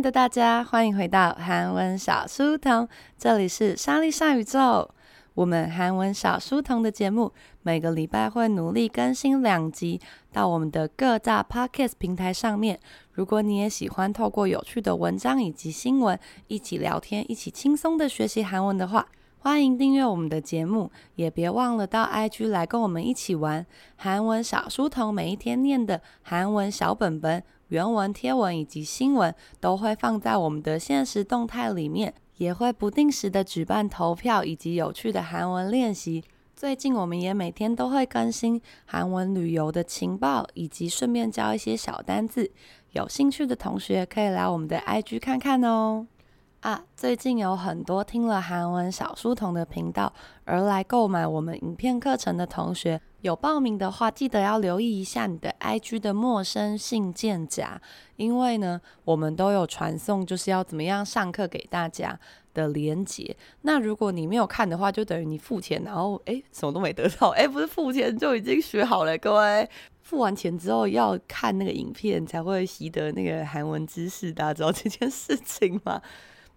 的大家，欢迎回到韩文小书童，这里是莎莉莎宇宙。我们韩文小书童的节目每个礼拜会努力更新两集到我们的各大 Podcast 平台上面。如果你也喜欢透过有趣的文章以及新闻一起聊天，一起轻松的学习韩文的话，欢迎订阅我们的节目，也别忘了到 IG 来跟我们一起玩韩文小书童。每一天念的韩文小本本、原文贴文以及新闻都会放在我们的限时动态里面，也会不定时的举办投票以及有趣的韩文练习。最近我们也每天都会更新韩文旅游的情报，以及顺便教一些小单字。有兴趣的同学可以来我们的 IG 看看哦。啊，最近有很多听了韩文小书童的频道而来购买我们影片课程的同学，有报名的话，记得要留意一下你的 IG 的陌生信件夹，因为呢，我们都有传送就是要怎么样上课给大家的连结。那如果你没有看的话，就等于你付钱，然后诶，什么都没得到，诶，不是付钱就已经学好了，各位，付完钱之后要看那个影片才会习得那个韩文知识，大家知道这件事情吗？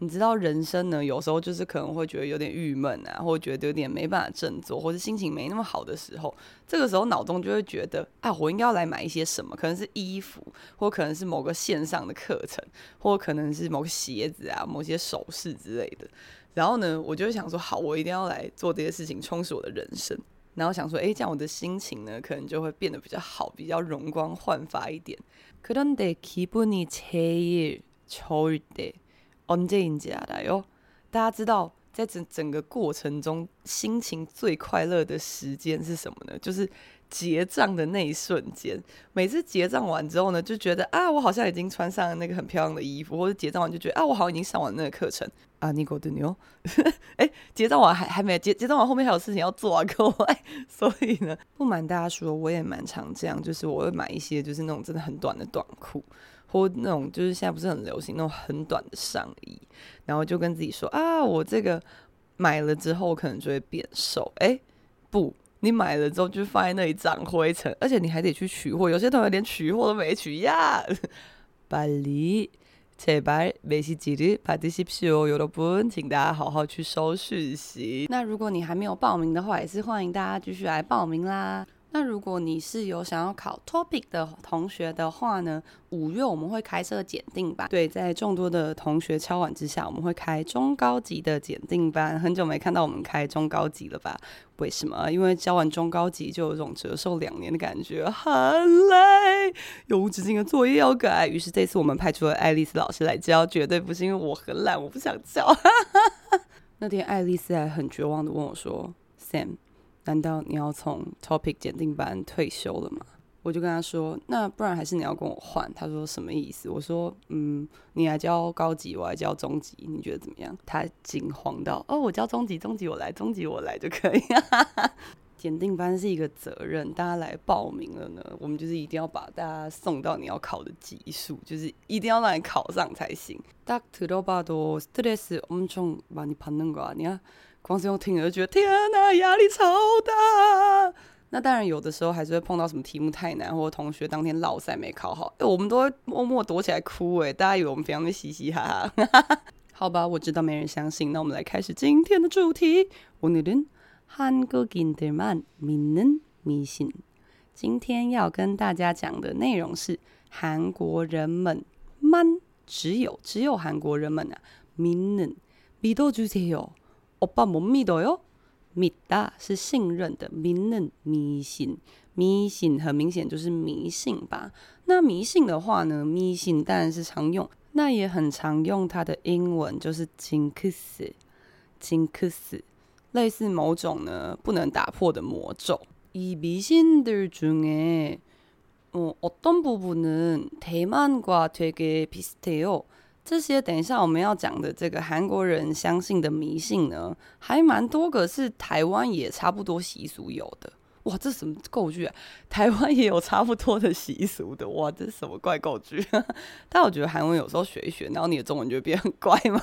你知道人生呢，有时候就是可能会觉得有点郁闷啊，或者觉得有点没办法振作，或者心情没那么好的时候，这个时候脑中就会觉得啊，我应该要来买一些什么？可能是衣服，或可能是某个线上的课程，或可能是某个鞋子啊，某些首饰之类的。然后呢，我就会想说，好，我一定要来做这些事情，充实我的人生。然后想说，诶，这样我的心情呢，可能就会变得比较好，比较容光焕发一点。그런데기분이제일좋을때 언제인지알아요？大家知道，在整整个过程中，心情最快乐的时间是什么呢？就是结账的那一瞬间。每次结账完之后呢，就觉得啊，我好像已经穿上了那个很漂亮的衣服，或者结账完就觉得啊，我好像已经上完那个课程啊。尼古的牛，哎，结账完还还没结，结账完后面还有事情要做啊，各位。所以呢，不瞒大家说，我也蛮常这样，就是我会买一些就是那种真的很短的短裤。 或那种就是现在不是很流行那种很短的上衣，然后就跟自己说啊，我这个买了之后可能就会变瘦。哎，不，你买了之后就放在那里长灰尘，而且你还得去取货，有些同学连取货都没取呀。빨리제발메시지를받으십시오여러분，请大家好好去收讯息。那如果你还没有报名的话，也是欢迎大家继续来报名啦。 那如果你是有想要考 Topic 的同学的话呢，五月我们会开设检定班。对，在众多的同学敲碗之下，我们会开中高级的检定班。很久没看到我们开中高级了吧？为什么？因为教完中高级就有种折寿两年的感觉，很累，有无止境的作业要改。于是这次我们派出了爱丽丝老师来教，绝对不是因为我很懒，我不想教。那天爱丽丝还很绝望的问我说：“Sam。”难道你要从 Topic 检定班退休了吗？我就跟他说，那不然还是你要跟我换？他说什么意思？我说，嗯，你来教高级，我来教中级，你觉得怎么样？他惊慌到，哦，我教中级，中级我来，中级我来就可以。检定班是一个责任，大家来报名了呢，我们就是一定要把大家送到你要考的级数，就是一定要让你考上才行。딱들어봐도스트레스엄청많이받는거아니야 光是用听了就觉得天哪，压力超大。那当然有的时候还是会碰到什么题目太难，或者同学当天落赛没考好，欸，我们都会默默躲起来哭。哎，大家以为我们非常的嘻嘻哈哈。好吧，我知道没人相信。那我们来开始今天的主题。오늘은한국인들만믿는미신。今天要跟大家讲的内容是韩国人们만只有只有韩国人们啊믿는믿어주세요。 欧巴못믿어요？믿다是信任的，믿는迷信，迷信很明显就是迷信吧？那迷信的话呢？迷信当然是常用，那也很常用它的英文就是 jinx，jinx，类似某种呢不能打破的魔咒。이미신들중에어어떤부분은대만과되게비슷해요 这些等一下我们要讲的这个韩国人相信的迷信呢，还蛮多个是台湾也差不多习俗有的。哇，这什么构句啊？台湾也有差不多的习俗的。哇，这是什么怪构句？但我觉得韩文有时候学一学，然后你的中文就会变很怪嘛。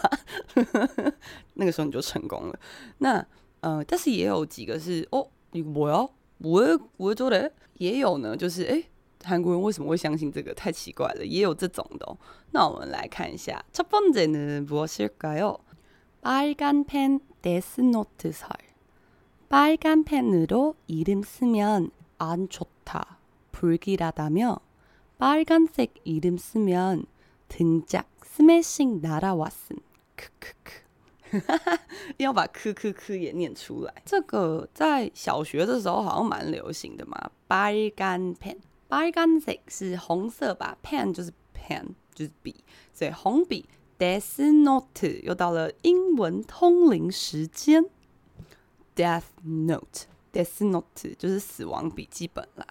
那个时候你就成功了。那呃，但是也有几个是哦，你我要我我做的也有呢，就是哎， 韩国人为什么会相信这个？太奇怪了，也有这种的哦。那我们来看一下，첫번째는무엇일까요？빨간펜데스노트 설。 빨간 펜으로 이름 쓰면 안 좋다, 불길하다며 빨간색 이름 쓰면 등짝 스매싱 날아왔음. 크크크. 要把크크크也念出来。这个在小学的时候好像蛮流行的嘛。빨간 펜， 빨간색是红色吧？pen 就是 pen 就是笔，所以红笔。Death Note 又到了英文通灵时间。Death Note，Death Note 就是死亡笔记本啦。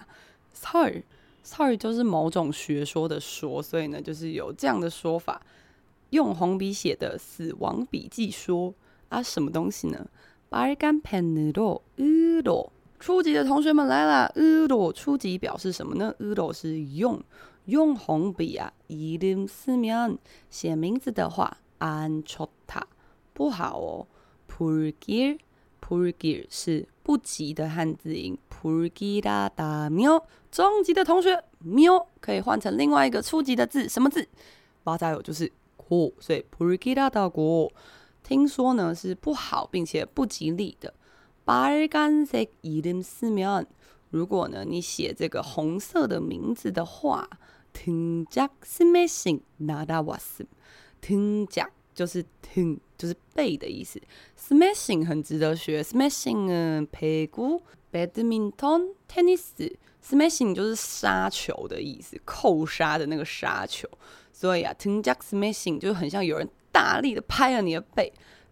Sorry，Sorry 就是某种学说的说，所以呢，就是有这样的说法，用红笔写的死亡笔记说啊，什么东西呢？빨간펜으로으로， 初级的同学们来了，으로初级表示什么呢？으로是用用红笔啊，이름쓰면写名字的话，안좋다不好哦，불길。불길是不吉的汉字音，불길하다며中级的同学，묘可以换成另外一个初级的字，什么字？맞아요，就是고，所以불길하다 고，听说呢是不好并且不吉利的。 빨간색이름쓰면，如果呢你写这个红色的名字的话，등짝스매싱날아왔음，등짝就是등。就是背的意思，smashing 很值得学，smashing 嗯，배구、badminton、tennis，smashing 就是杀球的意思，扣杀的那个杀球，所以啊，등짝 smashing 就很像有人大力的拍了你的背，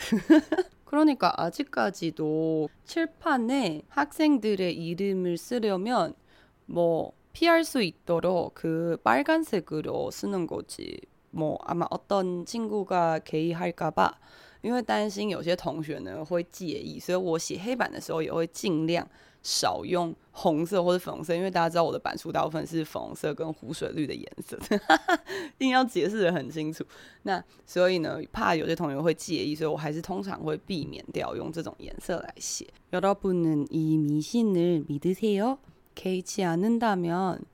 그러니까아직까지도칠판에학생들의이름을쓰려면뭐피할수있도록그빨간색으로쓰는거지 뭐 아마 어떤 친구가 개의할까 봐，因为担心有些同学呢会介意，所以我写黑板的时候也会尽量 少用红色或者粉红色，因为大家知道我的板书大部分是粉红色跟湖水绿的颜色，一定要解释得很清楚。那所以呢，怕有些同学会介意，所以我还是通常会避免掉用这种颜色来写。여러분은이미신을믿으세요？ 개의치않는다면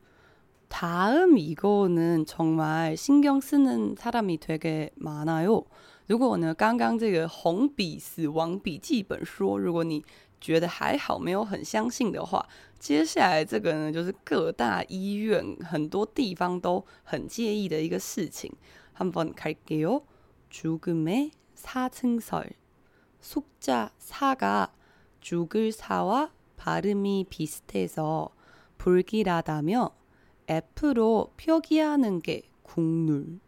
다음 이거는 정말 신경 쓰는 사람이 되게 많아요. 如果呢，刚刚这个红笔死亡笔记本说，如果你 觉得还好，没有很相信的话，接下来这个呢，就是各大医院很多地方都很介意的一个事情。한번 갈게요. 죽음의 사승설. 숫자 4가 죽을 사와 발음이 비슷해서 불길하다며 F로 표기하는 게 국룰。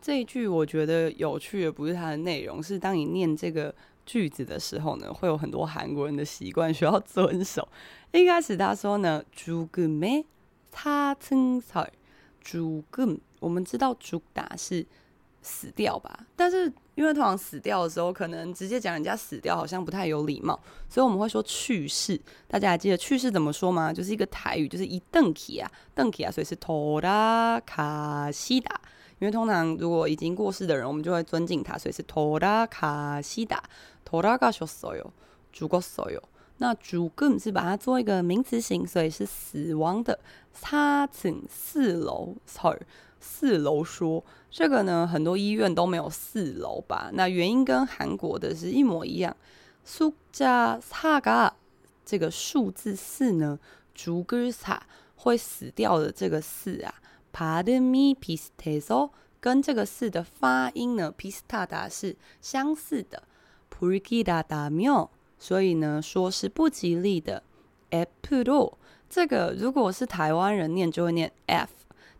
这一句我觉得有趣的不是它的内容，是当你念这个 句子的时候呢，会有很多韩国人的习惯需要遵守。一开始他说呢，죽음의사승설，죽음，我们知道죽다是死掉吧，但是。因为通常死掉的时候，可能直接讲人家死掉好像不太有礼貌，所以我们会说去世。大家还记得去世怎么说吗？就是一个台语，就是一邓起啊，邓起啊，所以是토라가시다。因为通常如果已经过世的人，我们就会尊敬他，所以是토라가시다， 돌아가셨어요，죽었어요。那죽음是把它做一个名词型，所以是死亡的。사층四楼，sorry。四楼说这个呢，很多医院都没有四楼吧？那原因跟韩国的是一模一样。苏加萨嘎这个数字四呢，죽을사会死掉的这个四啊，발음이비슷해서跟这个四的发音呢，비슷하다是相似的。 불길하다며所以呢，说是不吉利的。앞으로 这个如果是台湾人念就会念 f，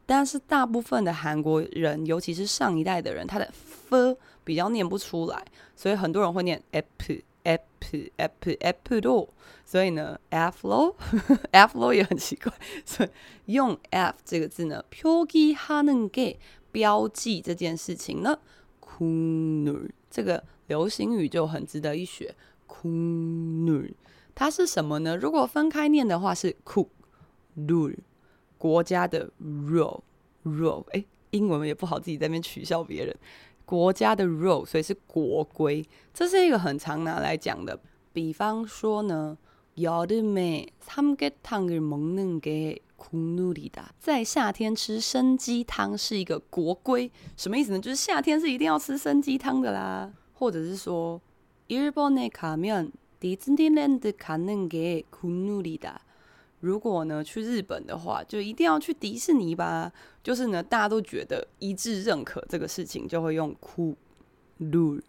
但是大部分的韩国人，尤其是上一代的人，他的 f 比较念不出来，所以很多人会念 apple apple apple apple 咯。所以呢，f 咯，f 咯也很奇怪，所以用 f 这个字呢，표기하는 게标记这件事情呢，국룰这个 流行语就很值得一学，국룰它是什么呢？如果分开念的话是 국 룰，国家的 rule rule，哎，英文也不好，自己在那边取笑别人。国家的 rule，所以是国规，这是一个很常拿来讲的。比方说呢，여름에삼계탕을먹는게국룰이다，在夏天吃生鸡汤是一个国规，什么意思呢？就是夏天是一定要吃生鸡汤的啦。 或者是说，일본에가면 디즈니랜드 가는 게 국룰이다。如果呢去日本的话，就一定要去迪士尼吧。就是呢，大家都觉得一致认可这个事情，就会用 국룰，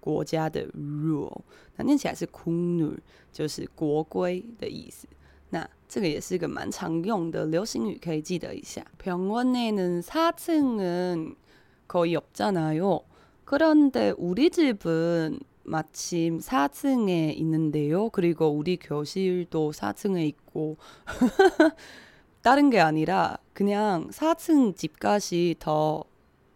国家的 rule。那念起来是 국룰，就是国规的意思。那这个也是一个蛮常用的流行语，可以记得一下。병원에는4층은거의없잖아요 그런데 우리 집은 마침 4층에 있는데요. 그리고 우리 교실도 4층에 있고 다른 게 아니라 그냥 4층 집값이 더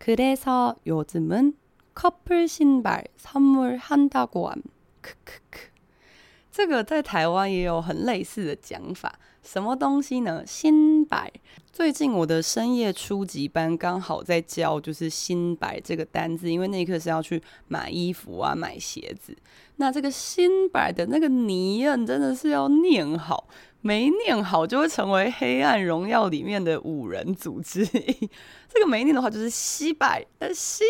그래서 요즘은 커플 신발 선물한다고 함. 크크크. 这个在台湾也有很类似的讲法， 什么东西呢？新白。最近我的深夜初级班刚好在教，就是新白这个单字，因为那一课是要去买衣服啊、买鞋子。那这个新白的那个拟音真的是要念好，没念好就会成为黑暗荣耀里面的五人组之一。这个没念的话就是西白，呃，西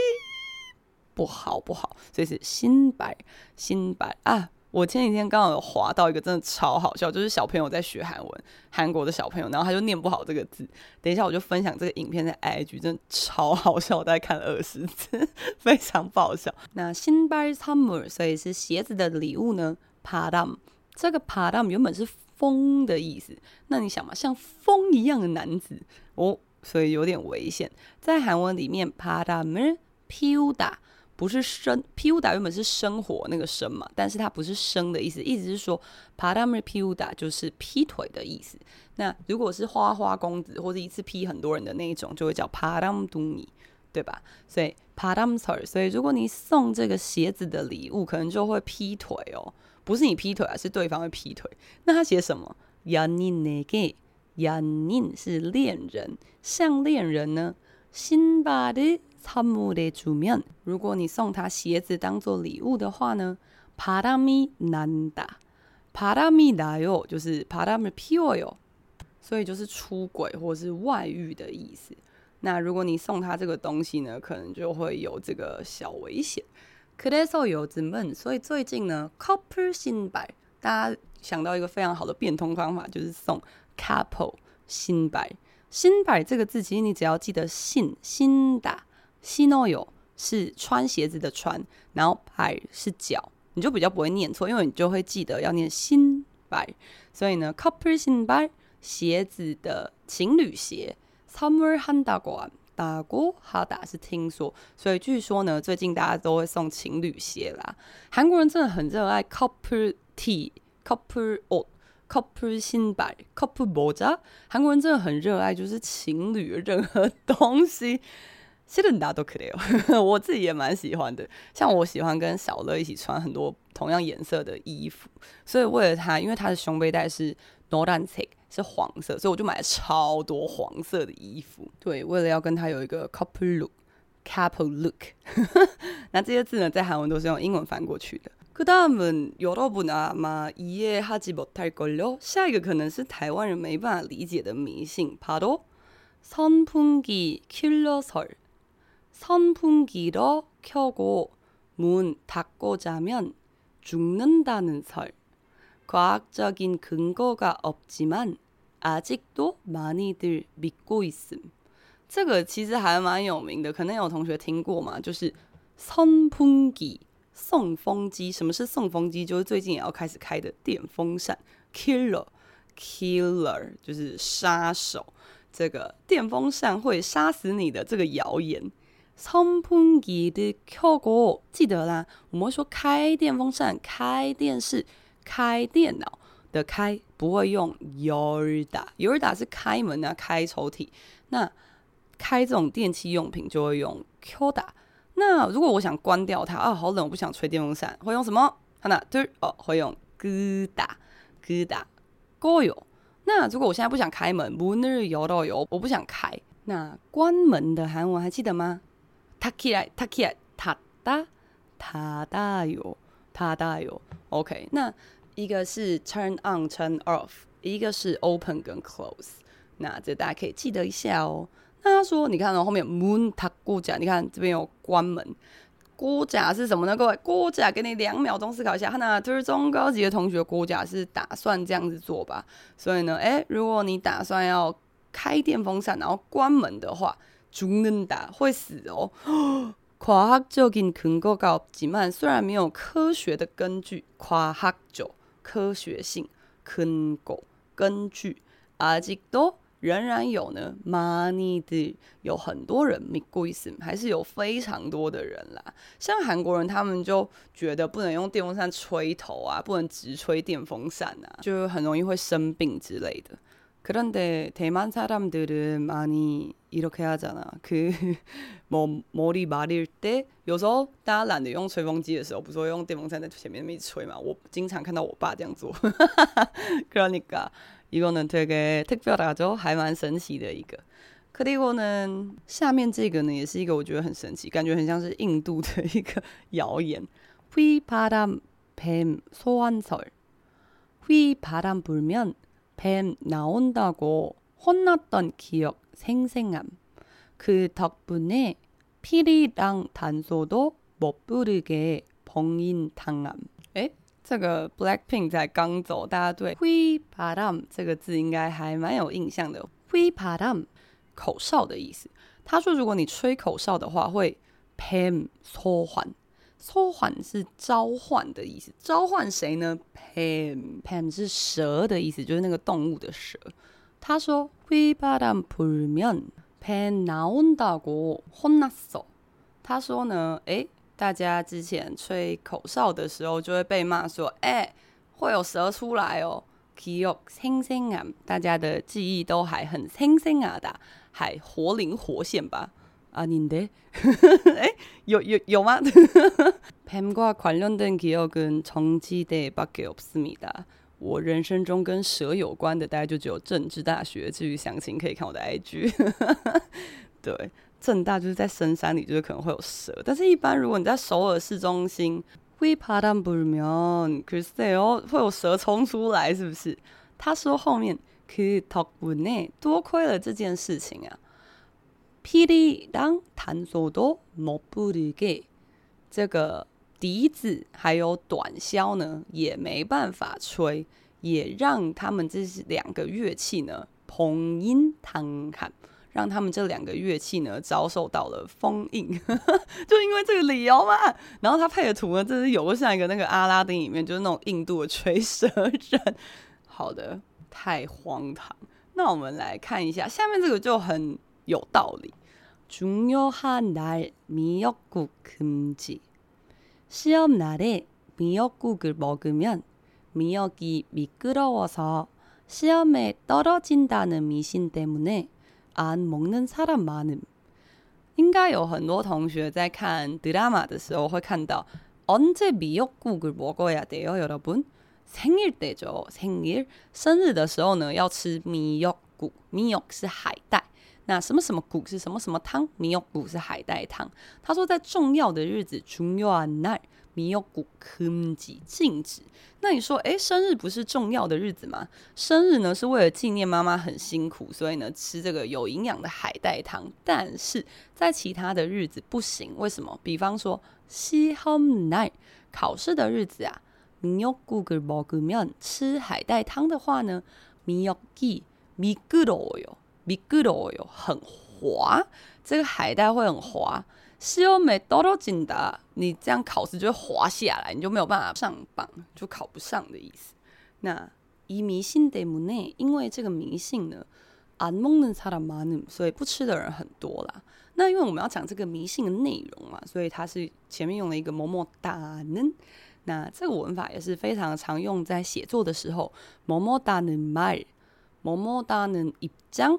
不好不好，所以是新白新白啊。我前几天刚好有滑到一个真的超好笑，就是小朋友在学韩文，韩国的小朋友，然后他就念不好这个字。等一下我就分享这个影片在 IG，真的超好笑，我大概看了二十次，非常爆笑。那신발선물，所以是鞋子的礼物呢。바람，这个바람原本是风的意思，那你想嘛，像风一样的男子哦，所以有点危险。在韩文里面，바람을피우다。 不是生，피우다原本是生活那个生嘛，但是它不是生的意思，意思是说바람을피우다就是劈腿的意思。那如果是花花公子或者一次劈很多人的那一种，就会叫바람둥이，对吧？所以바람설，所以如果你送这个鞋子的礼物，可能就会劈腿哦，不是你劈腿啊，是对方会劈腿。那他写什么？연인에게연인是恋人，像恋人呢，신발을 선물해주면，如果你送他鞋子当做礼物的话呢，바람이난다，바람이나요，就是바람을피워요，所以就是出轨或是外遇的意思。那如果你送他这个东西呢，可能就会有这个小危险。그래서요즘은，所以最近呢，couple 신발，大家想到一个非常好的变通方法，就是送 couple 신발。신발这个字，其实你只要记得信新打。 新诺有是穿鞋子的穿，然后白是脚，你就比较不会念错，因为你就会记得要念新白。所以呢，couple 新白鞋子的情侣鞋，summer handago 打过哈打是听说，所以据说呢，最近大家都会送情侣鞋啦。韩国人真的很热爱 couple T，couple 哦，couple 新白，couple 모 자， 韩国人真的很热爱，就是情侣任何东西。其实大家都可以哦，我自己也蛮喜欢的。像我喜欢跟小乐一起穿很多同样颜色的衣服，所以为了他，因为他的胸背带是 noran색 是黄色，所以我就买了超多黄色的衣服。对，为了要跟他有一个 couple look，couple look。那这些字呢，在韩文都是用英文翻过去的。 그 다음은 여러분 아마 이해하지 못할걸요? 下一个可能是台湾人没办法理解的迷信， 바로 선풍기 킬러설. 선풍기를 켜고 문 닫고 자면 죽는다는 설. 과학적인 근거가 없지만 아직도 많이들 믿고 있음. 这个其实还蛮有名的，可能有同学听过嘛，就是선풍기。送风机，什么是送风机？就是最近也要开始开的电风扇，killer，killer 就是杀手。这个电风扇会杀死你的这个谣言。 送风机的켜고，记得啦，我们会说开电风扇、开电视、开电脑的开，不会用열다，열다是开门啊、开抽屉。那开这种电器用品就会用켜다。那如果我想关掉它啊，好冷，我不想吹电风扇，会用什么？看那对哦，会用끄다 끄다 꺼요。那如果我现在不想开门，문을열어요，我不想开。那关门的韩文还记得吗？ 他起来，他起来，他大，他大哟，他大哟。OK，那一个是 turn on，turn off，一个是 open 跟 close。那这大家可以记得一下哦。那他说，你看哦，后面 moon 他过甲，你看这边有关门。过甲是什么呢？各位，过甲给你两秒钟思考一下。那就是中高级的同学，过甲是打算这样子做吧？所以呢，哎、如果你打算要开电风扇，然后关门的话， 죽는다会死哦。과학적인근거가없지만虽然没有科学的根据，과학적科学性근거根据아직도。”仍然有呢，money 的有很多人믿고 있음，还是有非常多的人啦。像韩国人，他们就觉得不能用电风扇吹头啊，不能直吹电风扇啊，就很容易会生病之类的。 그런데대만사람들은많이이렇게하잖아 그뭐머리마를때有时候大家懒得用吹风机的时候，不是会用电风扇在前面那么一直吹嘛？我经常看到我爸这样做。그러니까一个呢，推给特别大洲还蛮神奇的一个。可是我呢，下面这个呢，也是一个我觉得很神奇，感觉很像是印度的一个谣言。휘바람뱀소환설휘바람불면 뱀나온다고혼났던기억생생함그덕분에피리랑단소도못부르게벙인당함诶这个 Blackpink 在刚走，大家对휘바람这个字应该还蛮有印象的。휘바람口哨的意思。他说，如果你吹口哨的话，会뱀소환。 召唤是召唤的意思，召唤谁呢？Pam Pam 是蛇的意思，就是那个动物的蛇。他说，We b a d a m Perman，Pam 나온다고혼났 어。 他说呢，诶、大家之前吹口哨的时候就会被骂说，诶、会有蛇出来哦。기억생생啊，大家的记忆都还很생생啊的，还活灵活现吧。 啊，你的？哎，有有有吗？뱀과관련된기억은정치대밖에없습니다。我人生中跟蛇有关的，大概就只有政治大学。至于详情，可以看我的 IG。对。政大就是在深山里，就是可能会有蛇。但是，一般如果你在首尔市中心，휘바람불면글쎄요，会有蛇冲出来，是不是？他说后面그덕분에多亏了这件事情啊， 피리랑단소도못부르게这个笛子还有短箫呢，也没办法吹，也让他们这两个乐器呢，蓬音堂喊。让他们这两个乐器呢遭受到了封印，就因为这个理由嘛。然后他配的图呢，真是有个像一个那个阿拉丁里面，就是那种印度的吹蛇人。好的，太荒唐。那我们来看一下下面这个就很 有道理。중요한날미역국금지시험날에미역국을먹으면미역이미끄러워서시험에떨어진다는미신때문에 안먹는사람많음，应该有很多同学在看드라마的时候会看到언제미역국을먹어야돼요여러분생일때죠생일生日的时候呢要吃미역 국， 미역是海带， 那什么什么骨是什么什么汤？米有谷是海带汤。他说在重要的日子，重要那米有谷禁忌禁止。那你说，诶，生日不是重要的日子吗？生日呢是为了纪念妈妈很辛苦，所以呢吃这个有营养的海带汤。但是在其他的日子不行，为什么？比方说，西红奶考试的日子啊，米有谷个包个面吃海带汤的话呢，米有忌米格罗哟。 요。米格罗哟，很滑，这个海带会很滑。西欧美多多紧的，你这样考试就会滑下来，你就没有办法上榜，就考不上的意思。那以迷信的母内，因为这个迷信呢，안먹는사람많음，所以不吃的人很多啦。那因为我们要讲这个迷信的内容嘛，所以它是前面用了一个뭐뭐다는。那这个文法也是非常常用在写作的时候，뭐뭐다는 말， 뭐뭐다는 입장。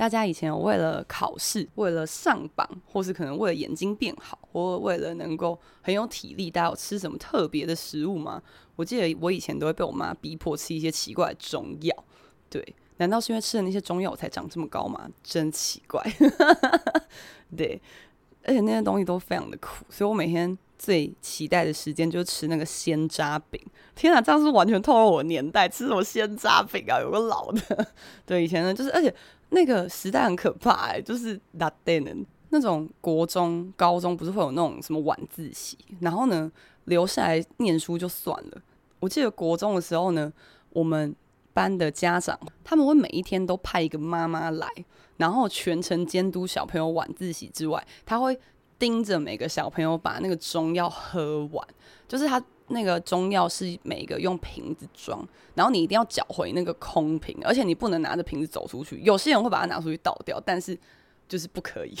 大家以前有为了考试，为了上榜，或是可能为了眼睛变好，或为了能够很有体力，大家有吃什么特别的食物吗？我记得我以前都会被我妈逼迫吃一些奇怪的中药。对，难道是因为吃了那些中药我才长这么高吗？真奇怪。对，而且那些东西都非常的苦，所以我每天最期待的时间就是吃那个鲜渣饼。天啊，这样是完全透露我年代，吃什么鲜渣饼啊？有个老的。对，以前呢，就是而且。那个时代很可怕哎、就是那代呢，那种国中、高中不是会有那种什么晚自习，然后呢留下来念书就算了。我记得国中的时候呢，我们班的家长他们会每一天都派一个妈妈来，然后全程监督小朋友晚自习之外，他会盯着每个小朋友把那个中药喝完，就是他。那个中药是每个用瓶子装，然后你一定要缴回那个空瓶，而且你不能拿着瓶子走出去。有些人会把它拿出去倒掉，但是就是不可以，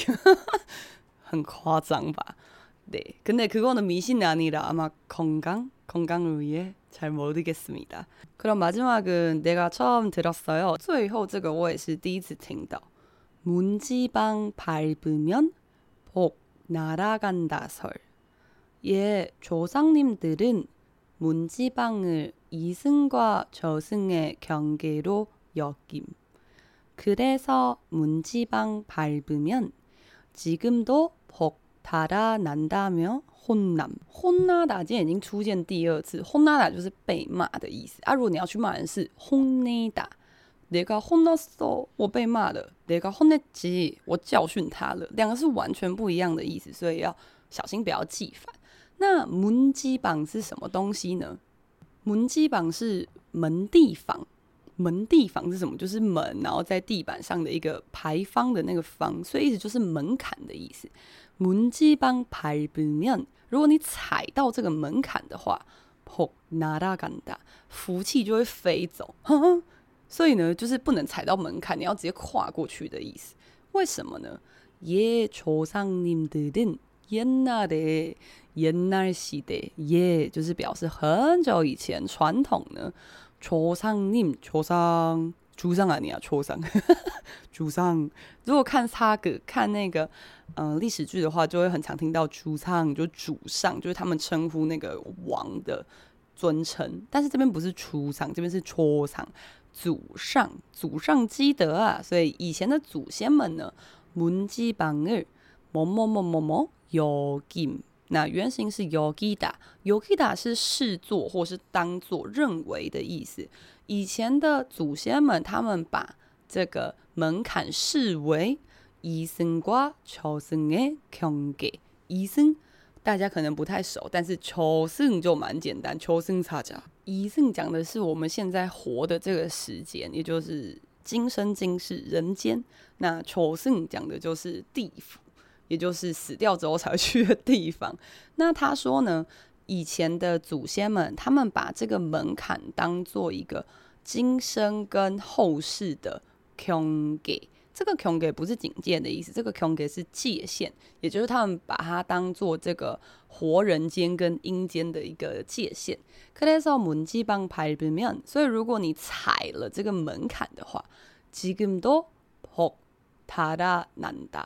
很夸张吧？对，근데그거는미신이아니라아마건강건강을위해잘모르겠습니다 그럼마지막은내가처음들었어요最后这个我也是第一次听到。문지방밟으면복날아간다 설。 예, 조상님들은 문지방을 이승과 저승의 경계로 여김. 그래서 문지방 밟으면 지금도 복 달아난다며 혼남. 혼나다 今天已经出现第二次 혼나다 就是被骂的意思啊如果你要去骂人是 혼내다 내가 혼났어 我被骂了 내가 혼냈지 我教训他了两个是完全不一样的意思所以要小心不要记反 那门机榜是什么东西呢？门机榜是门地房，门地房是什么？就是门，然后在地板上的一个牌坊的那个坊，所以意思就是门槛的意思。门机榜牌不面，如果你踩到这个门槛的话，嚯，哪大干大，福气就会飞走。呵呵，所以呢，就是不能踩到门槛，你要直接跨过去的意思。为什么呢？예조상님들은 옛날에 옛날시대 예，就是表示很久以前传统呢。초상님，초상，主上啊，你啊，초상，主上。如果看他个看那个嗯历史剧的话，就会很常听到主上，就主上，就是他们称呼那个王的尊称。但是这边不是出上，这边是초상，祖上，祖上积德啊。所以以前的祖先们呢，문지방을뭐뭐뭐뭐뭐 여김那原型是 yogida，yogida 是视作或是当作认为的意思。以前的祖先们，他们把这个门槛视为이승과저승의경계。이승大家可能不太熟，但是저승就蛮简单。저승사자。이승讲的是我们现在活的这个时间，也就是今生今世人间。那저승讲的就是地府。 也就是死掉之后才会去的地方。那他说呢，以前的祖先们，他们把这个门槛当做一个今生跟后世的경계， 这个경계不是警戒的意思，这个경계是界限，也就是他们把它当做这个活人间跟阴间的一个界限。그래서문지방밟으면，所以如果你踩了这个门槛的话，지금도복달아난다，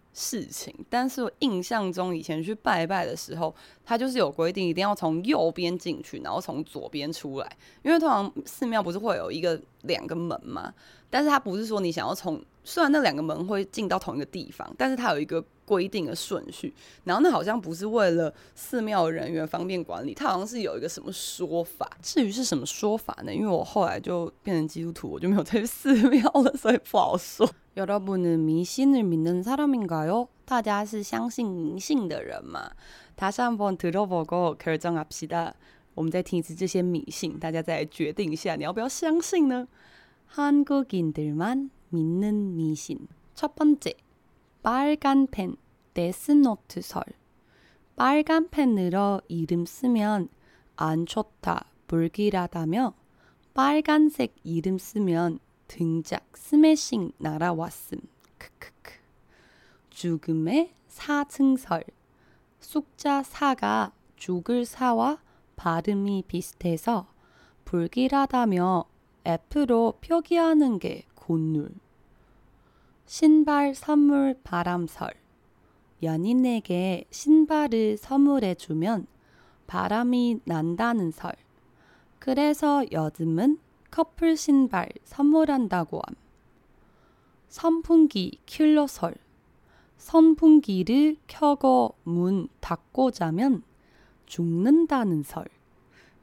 事情，但是我印象中以前去拜拜的时候，他就是有规定，一定要从右边进去，然后从左边出来。因为通常寺庙不是会有一个两个门嘛，但是他不是说你想要从，虽然那两个门会进到同一个地方，但是它有一个规定的顺序。然后那好像不是为了寺庙人员方便管理，它好像是有一个什么说法。至于是什么说法呢？因为我后来就变成基督徒，我就没有再去 寺庙了，所以不好说。 여러분은 미신을 믿는 사람인가요? 大家是相信迷信的人吗？ 다시 한번 들어보고 결정합시다. 我们再听一次这些迷信，大家再来决定一下，你要不要相信呢？ 한국인들만 믿는 미신. 첫 번째, 빨간 펜, 데스노트 설. 빨간 펜으로 이름 쓰면 안 좋다, 불길하다며 빨간색 이름 쓰면 등짝 스매싱 날아왔음. 크크크. 죽음의 사증설. 숫자 4가 죽을 사와 발음이 비슷해서 불길하다며 F로 표기하는 게 곤룰. 신발 선물 바람설. 연인에게 신발을 선물해주면 바람이 난다는 설. 그래서 요즘은 커플 신발 선물한다고 함. 선풍기 킬러설. 선풍기를 켜고 문 닫고 자면 죽는다는 설.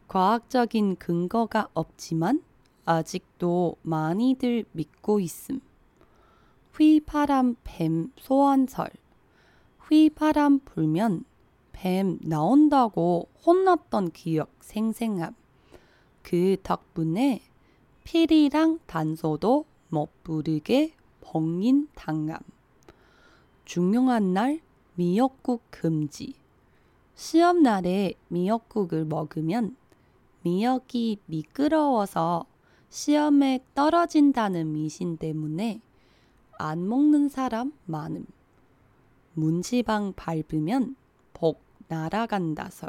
과학적인 근거가 없지만 아직도 많이들 믿고 있음. 휘파람 뱀 소환설. 휘파람 불면 뱀 나온다고 혼났던 기억 생생함. 그 덕분에 피리랑 단소도 못 부르게 봉인 당함. 중요한 날 미역국 금지. 시험 날에 미역국을 먹으면 미역이 미끄러워서 시험에 떨어진다는 미신 때문에 안 먹는 사람 많음. 문지방 밟으면 복 날아간다 설.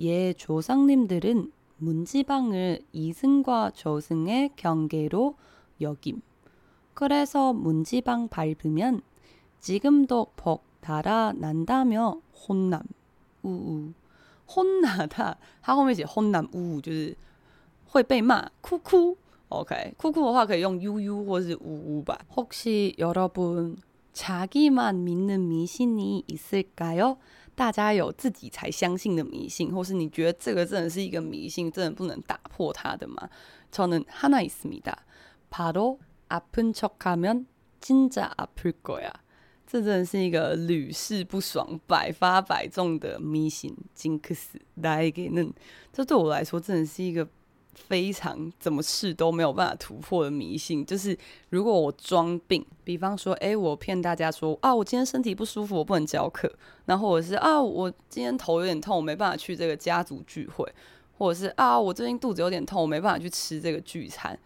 예 조상님들은 문지방을 이승과 조승의 경계로 여김. 그래서 문지방 밟으면 지금도 복 달아난다며 혼남. 우우. 혼나다. 他后面写 혼남 우우 就是会被骂哭哭 OK，哭哭的话可以用 UU 或是우우吧。 혹시 여러분 자기만 믿는 미신이 있을까요? 大家有自己才相信的迷信，或是你觉得这个真的是一个迷信，真的不能打破它的吗？ 저는 하나 있습니다. 바로 아픈 척하면 진짜 아플 거야. 这真的是一个屡试不爽、百发百中的迷信。징크스 나에게는，这对我来说真的是一个。 非常怎么试都没有办法突破的迷信，就是如果我装病，比方说，哎，我骗大家说啊，我今天身体不舒服，我不能教课，然后或者是啊，我今天头有点痛，我没办法去这个家族聚会，或者是啊，我最近肚子有点痛，我没办法去吃这个聚餐，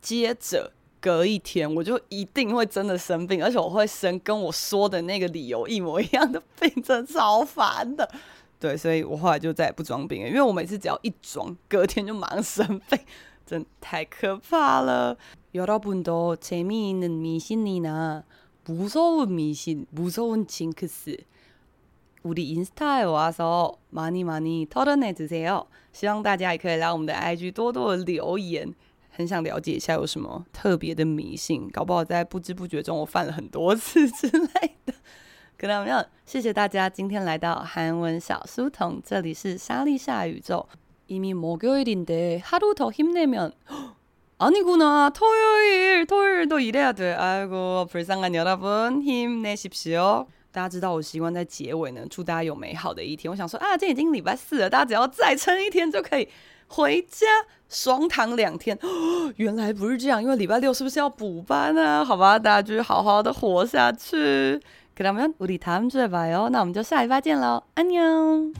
接着隔一天，我就一定会真的生病，而且我会生跟我说的那个理由一模一样的病，真的超烦的。对，所以我后来就再也不装病了，因为我每次只要一装，隔天就马上生病，真太可怕了。여러분도재미있는미신이나무서운미신무서운징크스우리인스타에와서많이많이털어내주세요希望大家也可以来我们的 IG 多多的留言，很想了解一下有什么特别的迷信，搞不好在不知不觉中我犯了很多次之类的。 各位朋友，谢谢大家今天来到韩文小书童，这里是莎莉夏宇宙。이미목요일인데하루더힘내면 아니구나토요일토일도일해야돼아이고불쌍한여러분힘내십시오大家知道我习惯在结尾呢，祝大家有美好的一天。我想说啊，今天已经礼拜四了，大家只要再撑一天就可以回家爽躺两天、哦。原来不是这样，因为礼拜六是不是要补班啊？好吧，大家就好好的活下去。 그러면 우리 다음 주에 봐요. 나 엄조 씨 알바 진러. 안녕.